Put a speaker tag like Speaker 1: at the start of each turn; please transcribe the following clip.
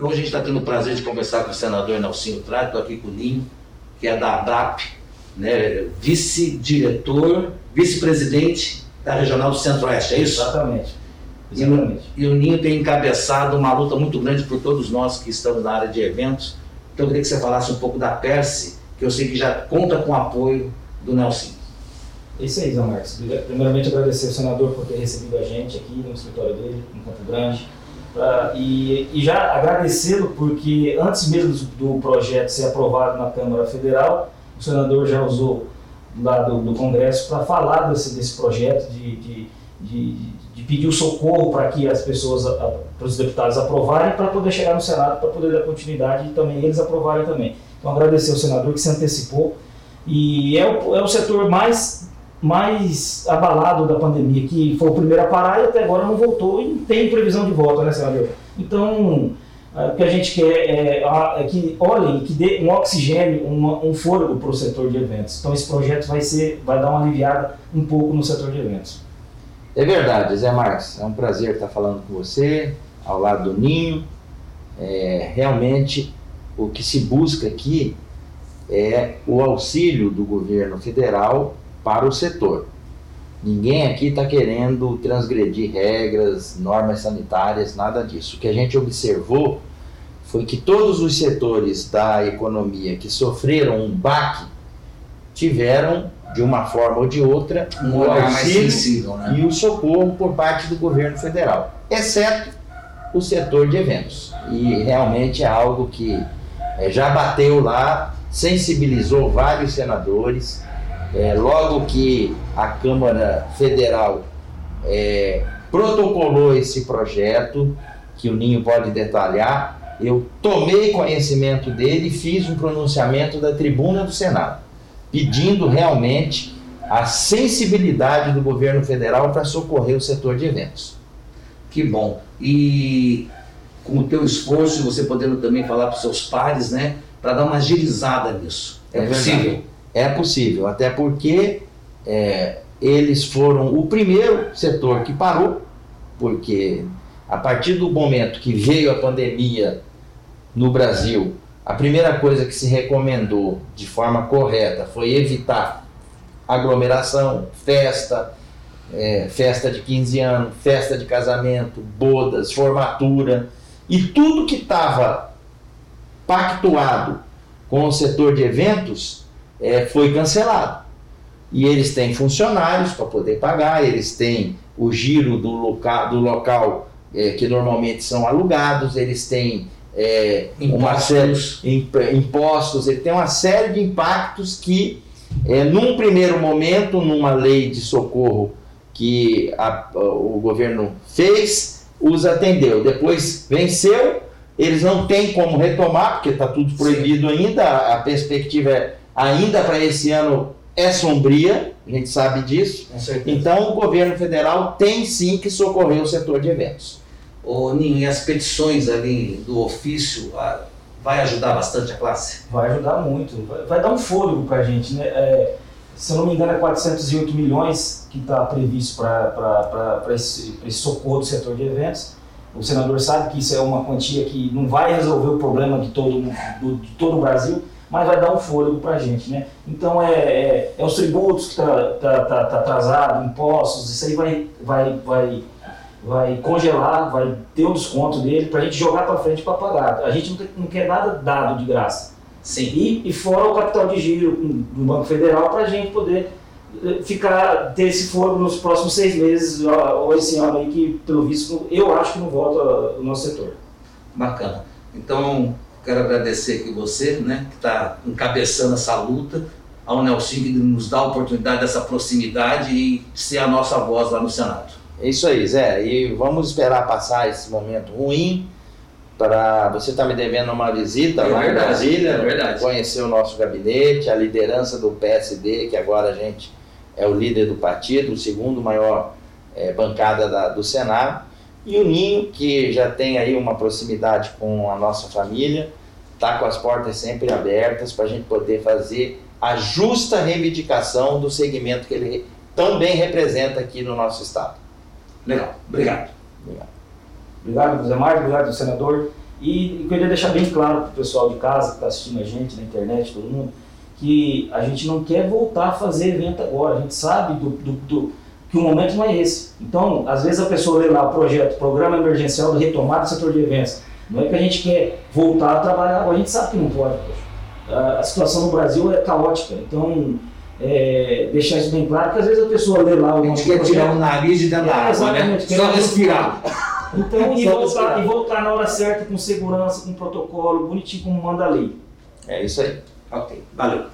Speaker 1: Hoje a gente está tendo o prazer de conversar com o senador Nelsinho Trado, estou aqui com o Ninho, que é da ABRAP, né, vice-diretor, vice-presidente da Regional do Centro-Oeste, é isso?
Speaker 2: Exatamente.
Speaker 1: Exatamente. E, o, e o Ninho tem encabeçado uma luta muito grande por todos nós que estamos na área de eventos. Então eu queria que você falasse um pouco da Perse, que eu sei que já conta com o apoio do Nelson.
Speaker 2: É isso aí, Zé Marcos. Primeiramente agradecer ao senador por ter recebido a gente aqui no escritório dele, em Campo Grande Uh, e, e, já agradecê-lo porque antes mesmo do projeto ser aprovado na Câmara Federal, o senador já usou lá do, do Congresso para falar desse, desse projeto, de, de, de, de pedir o socorro para que as pessoas, para os deputados aprovarem, para poder chegar no Senado, para poder dar continuidade e também eles aprovarem também. Então agradecer ao senador que se antecipou e é o, é o setor mais mais abalado da pandemia, que foi o primeiro a parar e até agora não voltou e não tem previsão de volta, né, senador? Então, é, o que a gente quer é, é que olhem, que dê um oxigênio, um fôlego para o setor de eventos. Então, esse projeto vai, ser, vai dar uma aliviada um pouco no setor de eventos.
Speaker 3: É verdade, Zé Marcos. É um prazer estar falando com você, ao lado do Ninho. É, realmente, o que se busca aqui é o auxílio do governo federal para o setor. Ninguém aqui está querendo transgredir regras, normas sanitárias, nada disso. O que a gente observou foi que todos os setores da economia que sofreram um baque tiveram, de uma forma ou de outra, um o auxílio né? e o socorro por parte do governo federal, exceto o setor de eventos. E realmente é algo que é, já bateu lá, sensibilizou vários senadores, é, logo que a Câmara Federal é, protocolou esse projeto, que o Ninho pode detalhar, eu tomei conhecimento dele e fiz um pronunciamento da tribuna do Senado, pedindo realmente a sensibilidade do governo federal para socorrer o setor de eventos.
Speaker 1: Que bom. E com o teu esforço, você podendo também falar para os seus pares, né, para dar uma agilizada nisso. É, é possível? Verdade.
Speaker 3: É possível, até porque é, eles foram o primeiro setor que parou, porque a partir do momento que veio a pandemia no Brasil, a primeira coisa que se recomendou de forma correta foi evitar aglomeração, festa, é, festa de 15 anos, festa de casamento, bodas, formatura e tudo que estava pactuado com o setor de eventos é, foi cancelado. E eles têm funcionários para poder pagar, eles têm o giro do, loca, do local é, que normalmente são alugados, eles têm é, impostos. Série, impostos, ele tem uma série de impactos que, é, num primeiro momento, numa lei de socorro que a, o governo fez, os atendeu. Depois venceu, eles não têm como retomar, porque está tudo proibido Sim. ainda, a perspectiva é ainda para esse ano é sombria, a gente sabe disso. Então o governo federal tem sim que socorrer o setor de eventos.
Speaker 1: Ô Ninho, e as petições ali do ofício vai ajudar bastante a classe?
Speaker 2: Vai ajudar muito, vai, vai dar um fôlego para a gente. Né? É, se eu não me engano, é 408 milhões que está previsto para esse, esse socorro do setor de eventos. O senador sabe que isso é uma quantia que não vai resolver o problema de todo, do, de todo o Brasil, mas vai dar um fôlego para a gente, né? Então é, é, é os tributos que está tá, tá, tá atrasado, impostos, isso aí vai, vai, vai, vai congelar, vai ter um desconto dele para a gente jogar para frente para pagar. A gente não, tem, não, quer nada dado de graça. Sim. E, e fora o capital de giro do Banco Federal para a gente poder eh, ficar, ter esse fôlego nos próximos seis meses, ou esse ano aí que, pelo visto, eu acho que não volta o nosso setor.
Speaker 1: Bacana. Então, Quero agradecer aqui você, né, que está encabeçando essa luta, ao Nelson que nos dá a oportunidade dessa proximidade e ser a nossa voz lá no Senado.
Speaker 3: É isso aí, Zé. E vamos esperar passar esse momento ruim para você estar tá me devendo uma visita é lá verdade, em Brasília, é verdade. conhecer o nosso gabinete, a liderança do PSD, que agora a gente é o líder do partido, o segundo maior é, bancada da, do Senado, e o Ninho, que já tem aí uma proximidade com a nossa família, está com as portas sempre abertas para a gente poder fazer a justa reivindicação do segmento que ele tão bem representa aqui no nosso estado.
Speaker 1: Legal, obrigado.
Speaker 2: Obrigado, obrigado José Mário, obrigado senador. E eu queria deixar bem claro para o pessoal de casa que está assistindo a gente, na internet, todo mundo, que a gente não quer voltar a fazer evento agora. A gente sabe do, do, do, que o momento não é esse. Então, às vezes a pessoa lê lá o projeto, Programa Emergencial de Retomada do Setor de Eventos. Não é que a gente quer voltar a trabalhar a gente sabe que não pode. A, a situação no Brasil é caótica. Então, é, deixar isso bem claro, que às vezes a pessoa lê lá o.
Speaker 1: A gente quer tirar o nariz de dentro da
Speaker 2: É,
Speaker 1: água, né? Só respirar.
Speaker 2: Então, e voltar,
Speaker 1: respirar.
Speaker 2: e voltar na hora certa, com segurança, com protocolo, bonitinho como manda a lei.
Speaker 3: É isso aí.
Speaker 1: Ok, valeu.